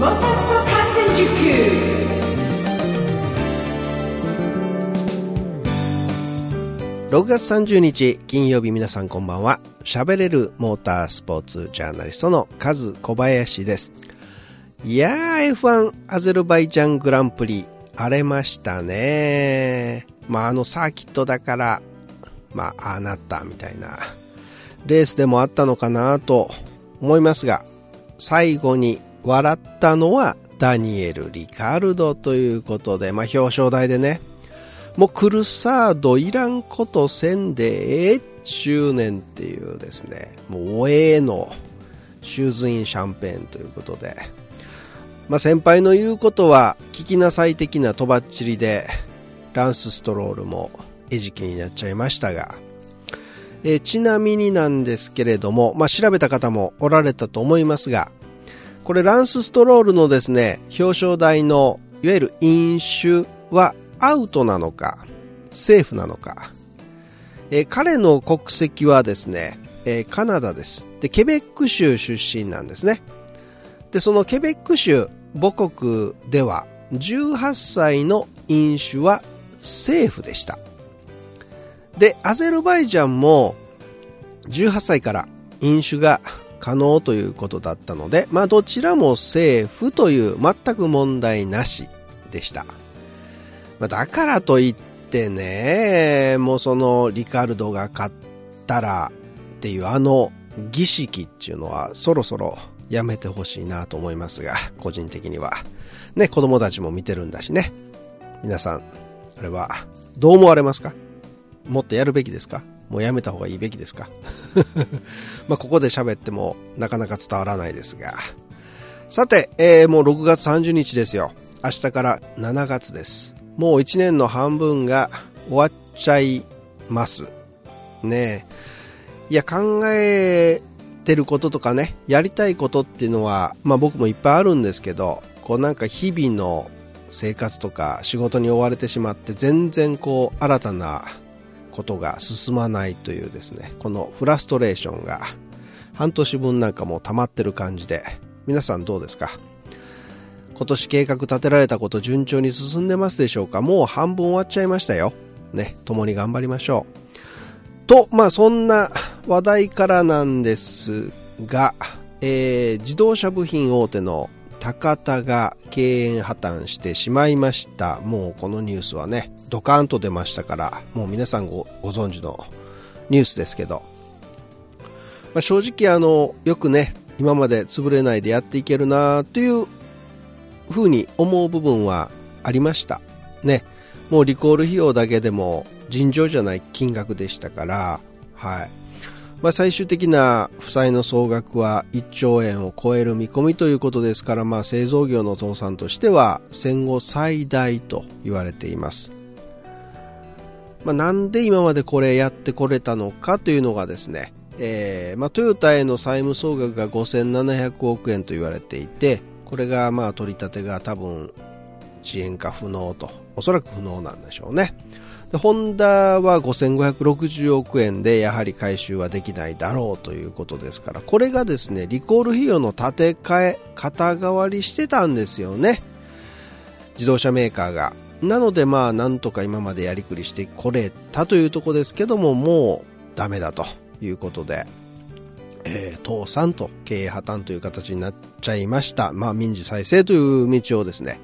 6月30日金曜日皆さんこんばんは。喋れるモータースポーツジャーナリストのカズ小林です。いやー F1 アゼルバイジャングランプリ荒れましたね。まああのサーキットだからまあああなったみたいな。レースでもあったのかなと思いますが最後に笑ったのはダニエル・リカルドということで、まあ、表彰台でねもうクルサードいらんことせんでええ執念っていうですね、もうおええのシューズインシャンペーンということで、まあ、先輩の言うことは聞きなさい的なとばっちりで、ランスストロールも餌食になっちゃいましたが、えちなみになんですけれども、まあ、調べた方もおられたと思いますが、これランスストロールのですね、表彰台のいわゆる飲酒はアウトなのか、セーフなのか、えー彼の国籍はですね、えーカナダです。で、ケベック州出身なんですね。で、そのケベック州母国では18歳の飲酒はセーフでした。で、アゼルバイジャンも18歳から飲酒が可能ということだったので、まあどちらもセーフという全く問題なしでした。まあだからといってね、もうそのリカルドが勝ったらっていうあの儀式っていうのはそろそろやめてほしいなと思いますが、個人的には。ね、子供たちも見てるんだしね。皆さん、あれはどう思われますか？もっとやるべきですか？もうやめた方がいいべきですか？まあここで喋ってもなかなか伝わらないですが。さて、えーもう6月30日ですよ。明日から7月です。もう1年の半分が終わっちゃいます。ねえ。いや、考えてることとかね、やりたいことっていうのは、まあ僕もいっぱいあるんですけど、こうなんか日々の生活とか仕事に追われてしまって全然こう新たなことが進まないというですね、このフラストレーションが半年分なんかもう溜まってる感じで、皆さんどうですか？今年計画立てられたこと順調に進んでますでしょうか？もう半分終わっちゃいましたよ。ね、共に頑張りましょう。と、まあそんな話題からなんですが、えー自動車部品大手の高田が経営破綻してしまいました。もうこのニュースはね、ドカーンと出ましたから、もう皆さんご存知のニュースですけど、まあ、正直あの、よくね、今まで潰れないでやっていけるなというふうに思う部分はありました。ね。もうリコール費用だけでも尋常じゃない金額でしたから、はい。まあ、最終的な負債の総額は1兆円を超える見込みということですから、まあ、製造業の倒産としては戦後最大と言われています。まあ、なんで今までこれやってこれたのかというのがですね、えーまあ、トヨタへの債務総額が5700億円と言われていて、これがまあ取り立てが多分遅延化不能と、おそらく不能なんでしょうね。でホンダは5560億円でやはり回収はできないだろうということですから、これがですね、リコール費用の立て替え、肩代わりしてたんですよね。自動車メーカーが。なのでまあなんとか今までやりくりしてこれたというところですけども、もうダメだということで、えー倒産と経営破綻という形になっちゃいました。まあ民事再生という道をですね、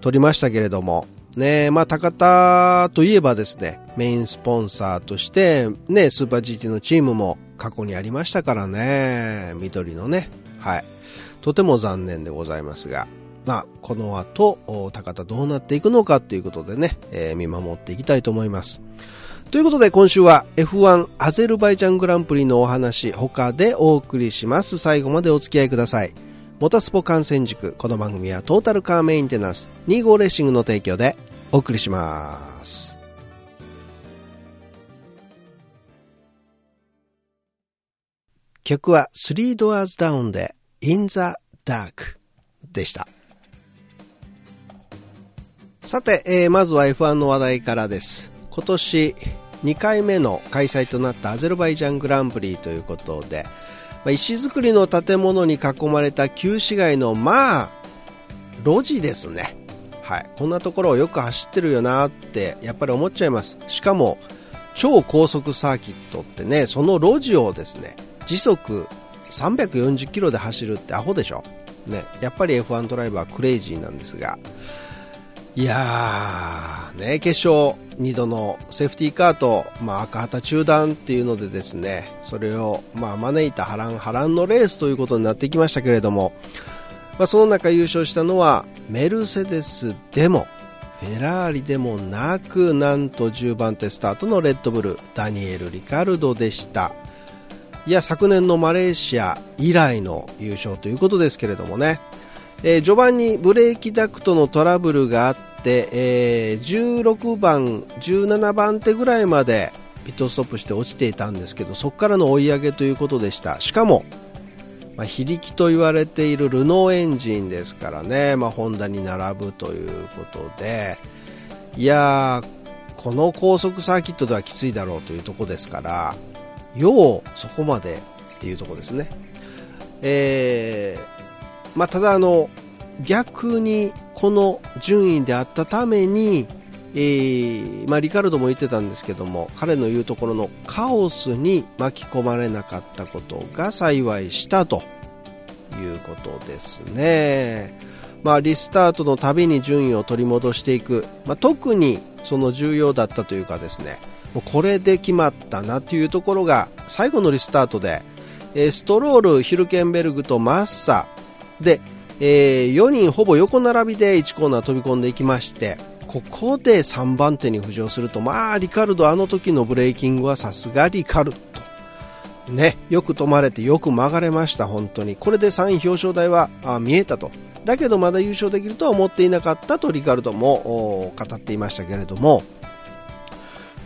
取りましたけれども、ねまあ高田といえばですね、メインスポンサーとして、ね、スーパー GT のチームも過去にありましたからね、緑のね、はい。とても残念でございますが、まあ、この後、高田どうなっていくのかということでね、えー見守っていきたいと思います。ということで今週は F1 アゼルバイジャングランプリのお話他でお送りします。最後までお付き合いください。モタスポ観戦塾。この番組はトータルカーメインテナンス25レーシングの提供でお送りします。曲は3 Doors Down で In the Dark でした。さて、えーまずは F1 の話題からです。今年2回目の開催となったアゼルバイジャングランプリということで、まあ石造りの建物に囲まれた旧市街のまあ路地ですね。はい。こんなところをよく走ってるよなってやっぱり思っちゃいます。しかも超高速サーキットってね、その路地をですね、時速340キロで走るってアホでしょ。ね、やっぱり F1 ドライバークレイジーなんですが、いやー、ね、決勝2度のセーフティーカーと、まあ、赤旗中断っていうのでですね、それを、まあ、招いた波乱波乱のレースということになってきましたけれども、まあ、その中優勝したのはメルセデスでもフェラーリでもなくなんと10番手スタートのレッドブルダニエル・リカルドでした。いや昨年のマレーシア以来の優勝ということですけれどもね、えー、序盤にブレーキダクトのトラブルがあって、えー、16番、17番手ぐらいまでピットストップして落ちていたんですけどそこからの追い上げということでしたしかも、まあ、非力と言われているルノーエンジンですからね、まあ、ホンダに並ぶということでいやーこの高速サーキットではきついだろうというところですからようそこまでっていうところですね。えー、まあ、ただあの、逆にこの順位であったために、えー、まあ、リカルドも言ってたんですけども彼の言うところのカオスに巻き込まれなかったことが幸いしたと。いうことですね、まあ、リスタートのたびに順位を取り戻していく、まあ、特にその重要だったというかですね。もうこれで決まったなというところが最後のリスタートで、ストロール、ヒルケンベルグとマッサで、えー、4人ほぼ横並びで1コーナー飛び込んでいきましてここで3番手に浮上するとまあリカルドあの時のブレーキングはさすがリカルド。ねよく止まれてよく曲がれました本当に。これで3位表彰台はあ見えたと。だけどまだ優勝できるとは思っていなかったとリカルドも語っていましたけれども。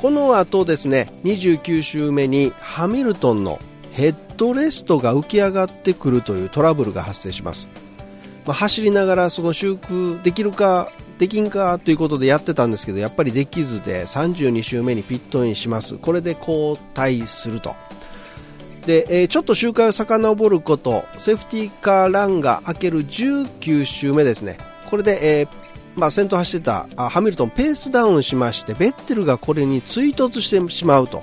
この後ですね29周目にハミルトンのヘッドレストが浮き上がってくるというトラブルが発生します、まあ、走りながらその修復できるかできんかということでやってたんですけどやっぱりできずで32周目にピットインします。これで交代すると。で、えー、ちょっと周回を遡ること。セーフティーカーランが開ける19周目ですね。これで、えーまあ、先頭走ってたハミルトンペースダウンしましてベッテルがこれに追突してしまうと。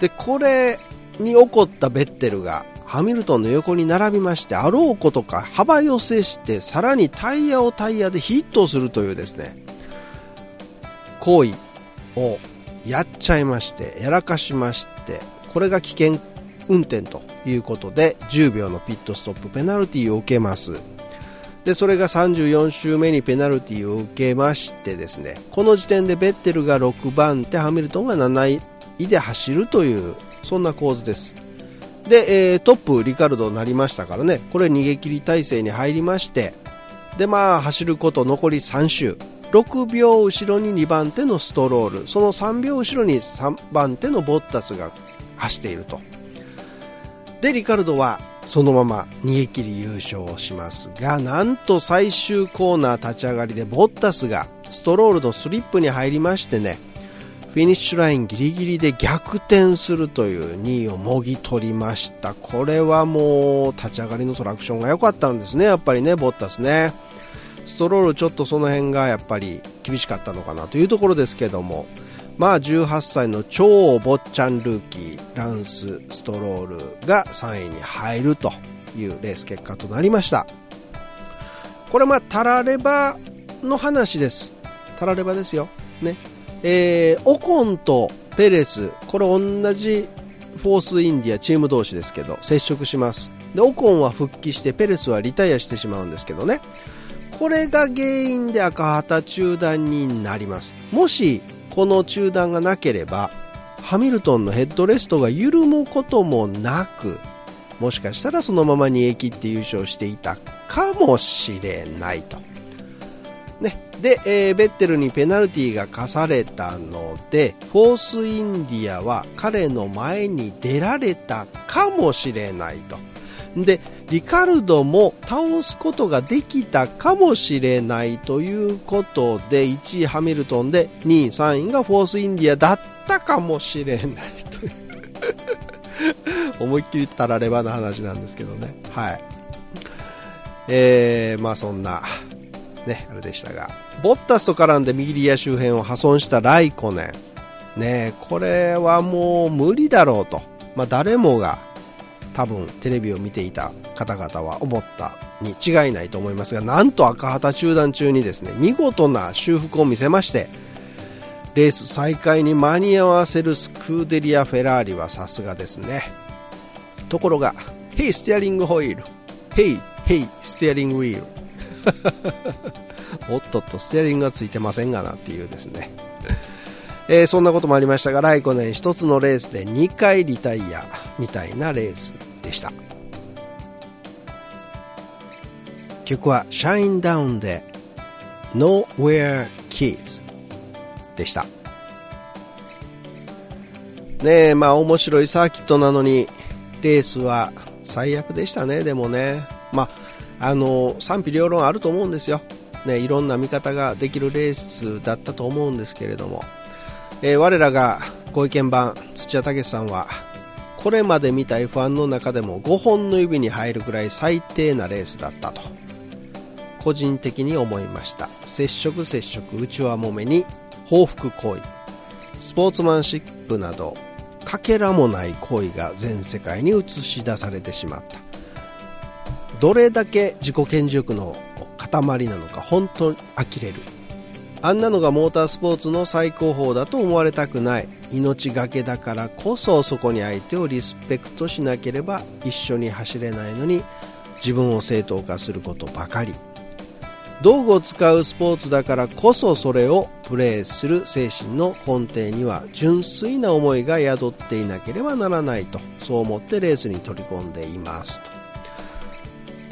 でこれに起こったベッテルがハミルトンの横に並びましてあろうことか幅寄せしてさらにタイヤをタイヤでヒットするというですね行為をやっちゃいましてやらかしましてこれが危険運転ということで10秒のピットストップペナルティを受けます。でそれが34周目にペナルティを受けましてですねこの時点でベッテルが6番手ハミルトンが7位で走るというそんな構図です。で、えー、トップリカルドになりましたからね。これ逃げ切り体制に入りまして。でまあ走ること残り3周。6秒後ろに2番手のストロール。その3秒後ろに3番手のボッタスが走っていると。でリカルドはそのまま逃げ切り優勝しますがなんと最終コーナー立ち上がりでボッタスがストロールのスリップに入りましてね。フィニッシュラインギリギリで逆転するという2位をもぎ取りました。これはもう立ち上がりのトラクションが良かったんですね。やっぱりねボッタスね。ストロールちょっとその辺がやっぱり厳しかったのかなというところですけども。まあ18歳の超坊ちゃんルーキーランス・ストロールが3位に入るというレース結果となりました。これまあタラレバの話です。タラレバですよ。ね。えー、オコンとペレスこれ同じフォースインディアチーム同士ですけど接触します。でオコンは復帰してペレスはリタイアしてしまうんですけどね。これが原因で赤旗中断になります。もしこの中断がなければハミルトンのヘッドレストが緩むこともなくもしかしたらそのまま逃げ切って優勝していたかもしれないと。で、えー、ベッテルにペナルティが課されたのでフォースインディアは彼の前に出られたかもしれないと。でリカルドも倒すことができたかもしれないということで1位ハミルトンで2位3位がフォースインディアだったかもしれないという。思いっきりたらればな話なんですけどね。はい。えー、まあそんなね、あれでしたが、ボッタスと絡んで右リア周辺を破損したライコネン。ね、これはもう無理だろうと。まあ、誰もが多分テレビを見ていた方々は思ったに違いないと思いますが、なんと赤旗中断中にですね、見事な修復を見せまして、レース再開に間に合わせるスクーデリア・フェラーリはさすがですね。ところが、 Hey, steering wheel, hey, hey, steering wheel。おっとっと、ステアリングがついてませんがなっていうですね。えー、そんなこともありましたが、ライコネン1つのレースで2回リタイアみたいなレースでした。曲はシャインダウンで Nowhere Kids でした。ねえ、まあ面白いサーキットなのに、レースは最悪でしたね、でもね。まあ、あの、賛否両論あると思うんですよ。ね、いろんな見方ができるレースだったと思うんですけれども。えー、我らがご意見番土屋武さんはこれまで見た F1 の中でも5本の指に入るぐらい最低なレースだったと個人的に思いました接触接触内輪もめに報復行為スポーツマンシップなどかけらもない行為が全世界に映し出されてしまったどれだけ自己顕示欲の塊なのか本当に呆れる。あんなのがモータースポーツの最高峰だと思われたくない。命がけだからこそそこに相手をリスペクトしなければ一緒に走れないのに自分を正当化することばかり。道具を使うスポーツだからこそそれをプレーする精神の根底には純粋な思いが宿っていなければならないとそう思ってレースに取り込んでいますと。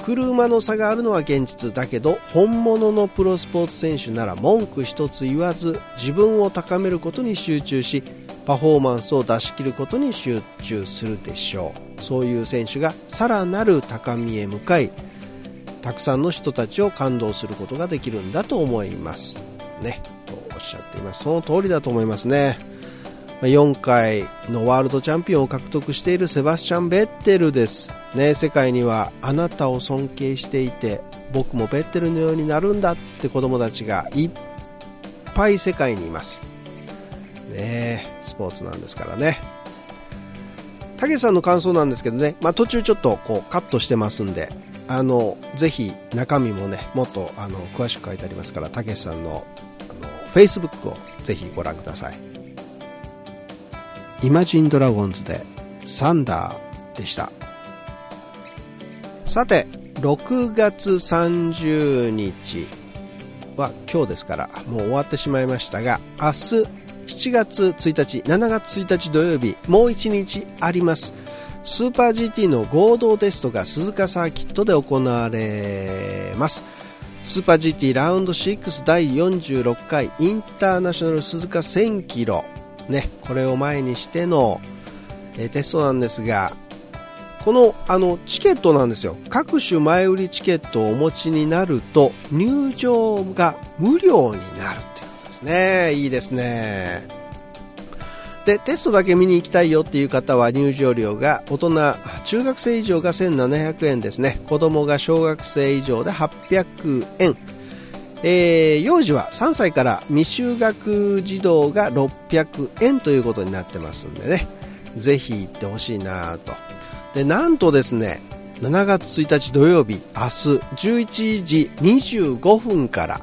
車の差があるのは現実だけど本物のプロスポーツ選手なら文句一つ言わず自分を高めることに集中しパフォーマンスを出し切ることに集中するでしょう。そういう選手がさらなる高みへ向かいたくさんの人たちを感動することができるんだと思います。ねとおっしゃっています。その通りだと思いますね。4回のワールドチャンピオンを獲得しているセバスチャン・ベッテルです。ね、世界にはあなたを尊敬していて僕もベッテルのようになるんだって子供たちがいっぱい世界にいます。ねスポーツなんですからね。たけしさんの感想なんですけどね、まあ、途中ちょっとこうカットしてますんであのぜひ中身もねもっとあの詳しく書いてありますからたけしさんのあの Facebook をぜひご覧ください。イマジンドラゴンズでサンダーでした。さて6月30日は今日ですからもう終わってしまいましたが明日7月1日7月1日土曜日もう1日あります。スーパー GT の合同テストが鈴鹿サーキットで行われます。スーパー GT ラウンド6第46回インターナショナル鈴鹿1000キロ。ね、これを前にしての、えテストなんですがこのあのチケットなんですよ。各種前売りチケットをお持ちになると入場が無料になるっていうことですね。いいですね。でテストだけ見に行きたいよっていう方は入場料が大人中学生以上が1700円ですね。子供が小学生以上で800円。えー、幼児は3歳から未就学児童が600円ということになってますんでね。ぜひ行ってほしいなと。でなんとですね7月1日土曜日明日11時25分から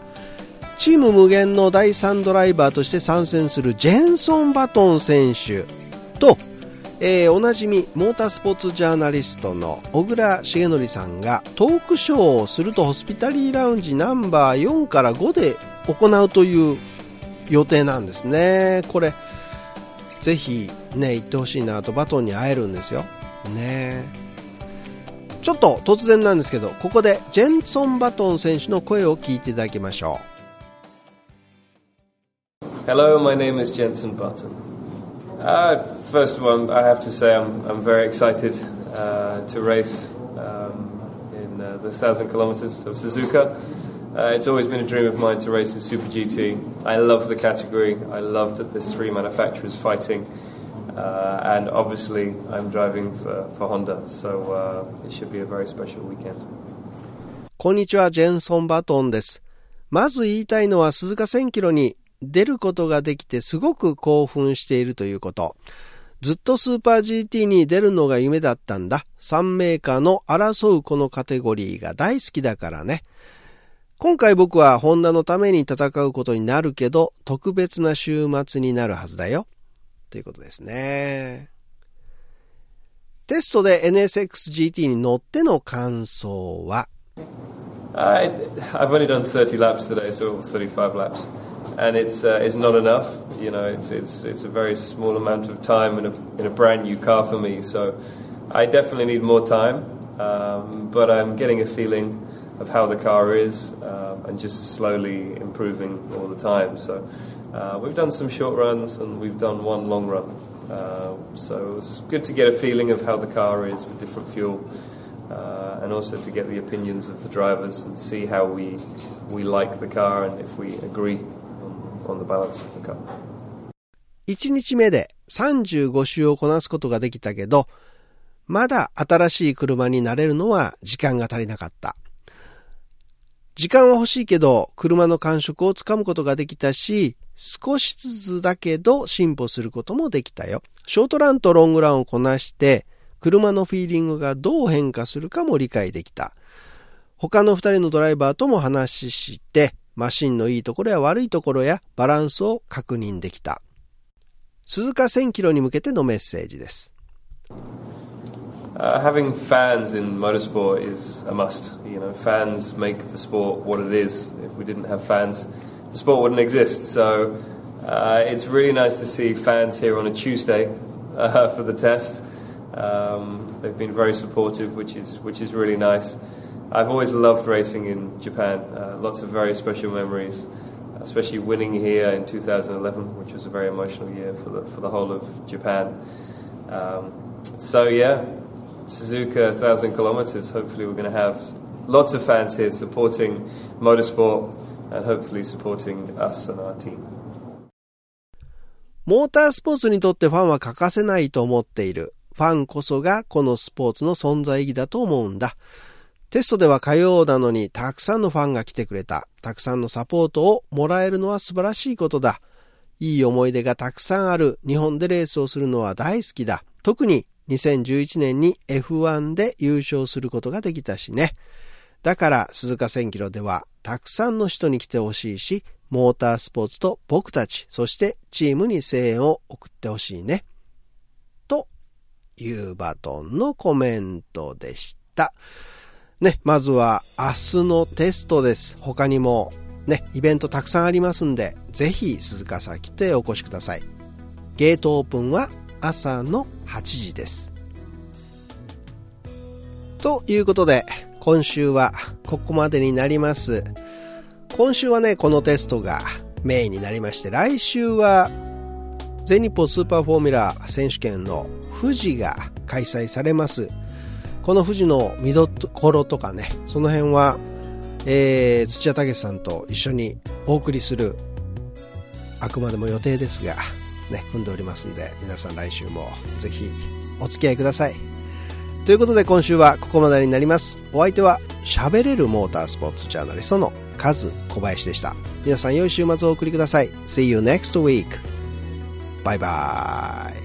チーム無限の第3ドライバーとして参戦するジェンソン・バトン選手、えー、おなじみモータースポーツジャーナリストの小倉重則さんがトークショーをするとホスピタリーラウンジナンバー4から5で行うという予定なんですね。これぜひね行ってほしいなとバトンに会えるんですよ。ね。ちょっと突然なんですけどここでジェンソン・バトン選手の声を聞いていただきましょう。Hello, my name is Jensen Button. Uh, first of all, I have to say I'm, I'm very excited uh, to race um, in uh, the 1,000 kilometers of Suzuka. Uh, it's always been a dream of mine to race in Super GT. I love the category. I love that there's three manufacturers fighting. Uh, and obviously, I'm driving for, for Honda, so uh, it should be a very special weekend. こんにちは、ジェンソン・バトンです。 まず言いたいのは鈴鹿1000キロに出ることができてすごく興奮しているということ。 ずっとスーパー GT に出るのが夢だったんだ。3メーカーの争うこのカテゴリーが大好きだからね。今回僕はホンダのために戦うことになるけど、特別な週末になるはずだよ。ということですね。テストで NSXGT に乗っての感想は？I, I've only done 30 laps today, so 35 laps. And it's uh, it's not enough. You know, it's it's it's a very small amount of time in a in a brand new car for me. So I definitely need more time, um, but I'm getting a feeling of how the car is um, and just slowly improving all the time. So uh, we've done some short runs and we've done one long run. Uh, so it's good to get a feeling of how the car is with different fuel. Uh, and also to get the opinions of the drivers and see how we we like the car and if we agree on the balance of the car. 1日目で35周をこなすことができたけど、まだ新しい車になれるのは時間が足りなかった。時間は欲しいけど、車の感触をつかむことができたし、少しずつだけど進歩することもできたよ。ショートランとロングランをこなして、車のフィーリングがどう変化するかも理解できた。他の二人のドライバーとも話して、マシンのいいところや悪いところやバランスを確認できた。鈴鹿1000キロに向けてのメッセージです。Uh, having fans in motorsport is a must. You know, fans make the sport what it is. If we didn't have fans, the sport wouldn't exist. So uh, it's really nice to see fans here on a Tuesday uh, for the test. Um, they've been very supportive, which is which is really nice. I've always loved racing in Japan. Uh, lots of very special memories, especially winning here in 2011, which was a very emotional year for the for the whole of Japan. Um, so yeah, Suzuka, thousand kilometers. Hopefully, we're going to have lots of fans here supporting motorsport and hopefully supporting us and our team. モータースポーツにとってファンは欠かせないと思っている。ファンこそがこのスポーツの存在意義だと思うんだ。 テストでは火曜なのにたくさんのファンが来てくれた。たくさんのサポートをもらえるのは素晴らしいことだ。いい思い出がたくさんある日本でレースをするのは大好きだ。特に2011年に F1 で優勝することができたしね。だから鈴鹿1000キロではたくさんの人に来てほしいし、モータースポーツと僕たち、そしてチームに声援を送ってほしいね。というバトンのコメントでした。ね、まずは明日のテストです。他にもね、イベントたくさんありますんで、ぜひ鈴鹿サーキットへお越しください。ゲートオープンは朝の8時です。ということで、今週はここまでになります。今週はね、このテストがメインになりまして、来週は全日本スーパーフォーミュラー選手権の富士が開催されます。この富士の見どころとかね、その辺は、えー、土屋武さんと一緒にお送りする、あくまでも予定ですが、ね、組んでおりますんで、皆さん来週もぜひお付き合いください。ということで今週はここまでになります。お相手は喋れるモータースポーツジャーナリストのカズ小林でした。皆さん良い週末をお送りください。See you next week. バイバーイ。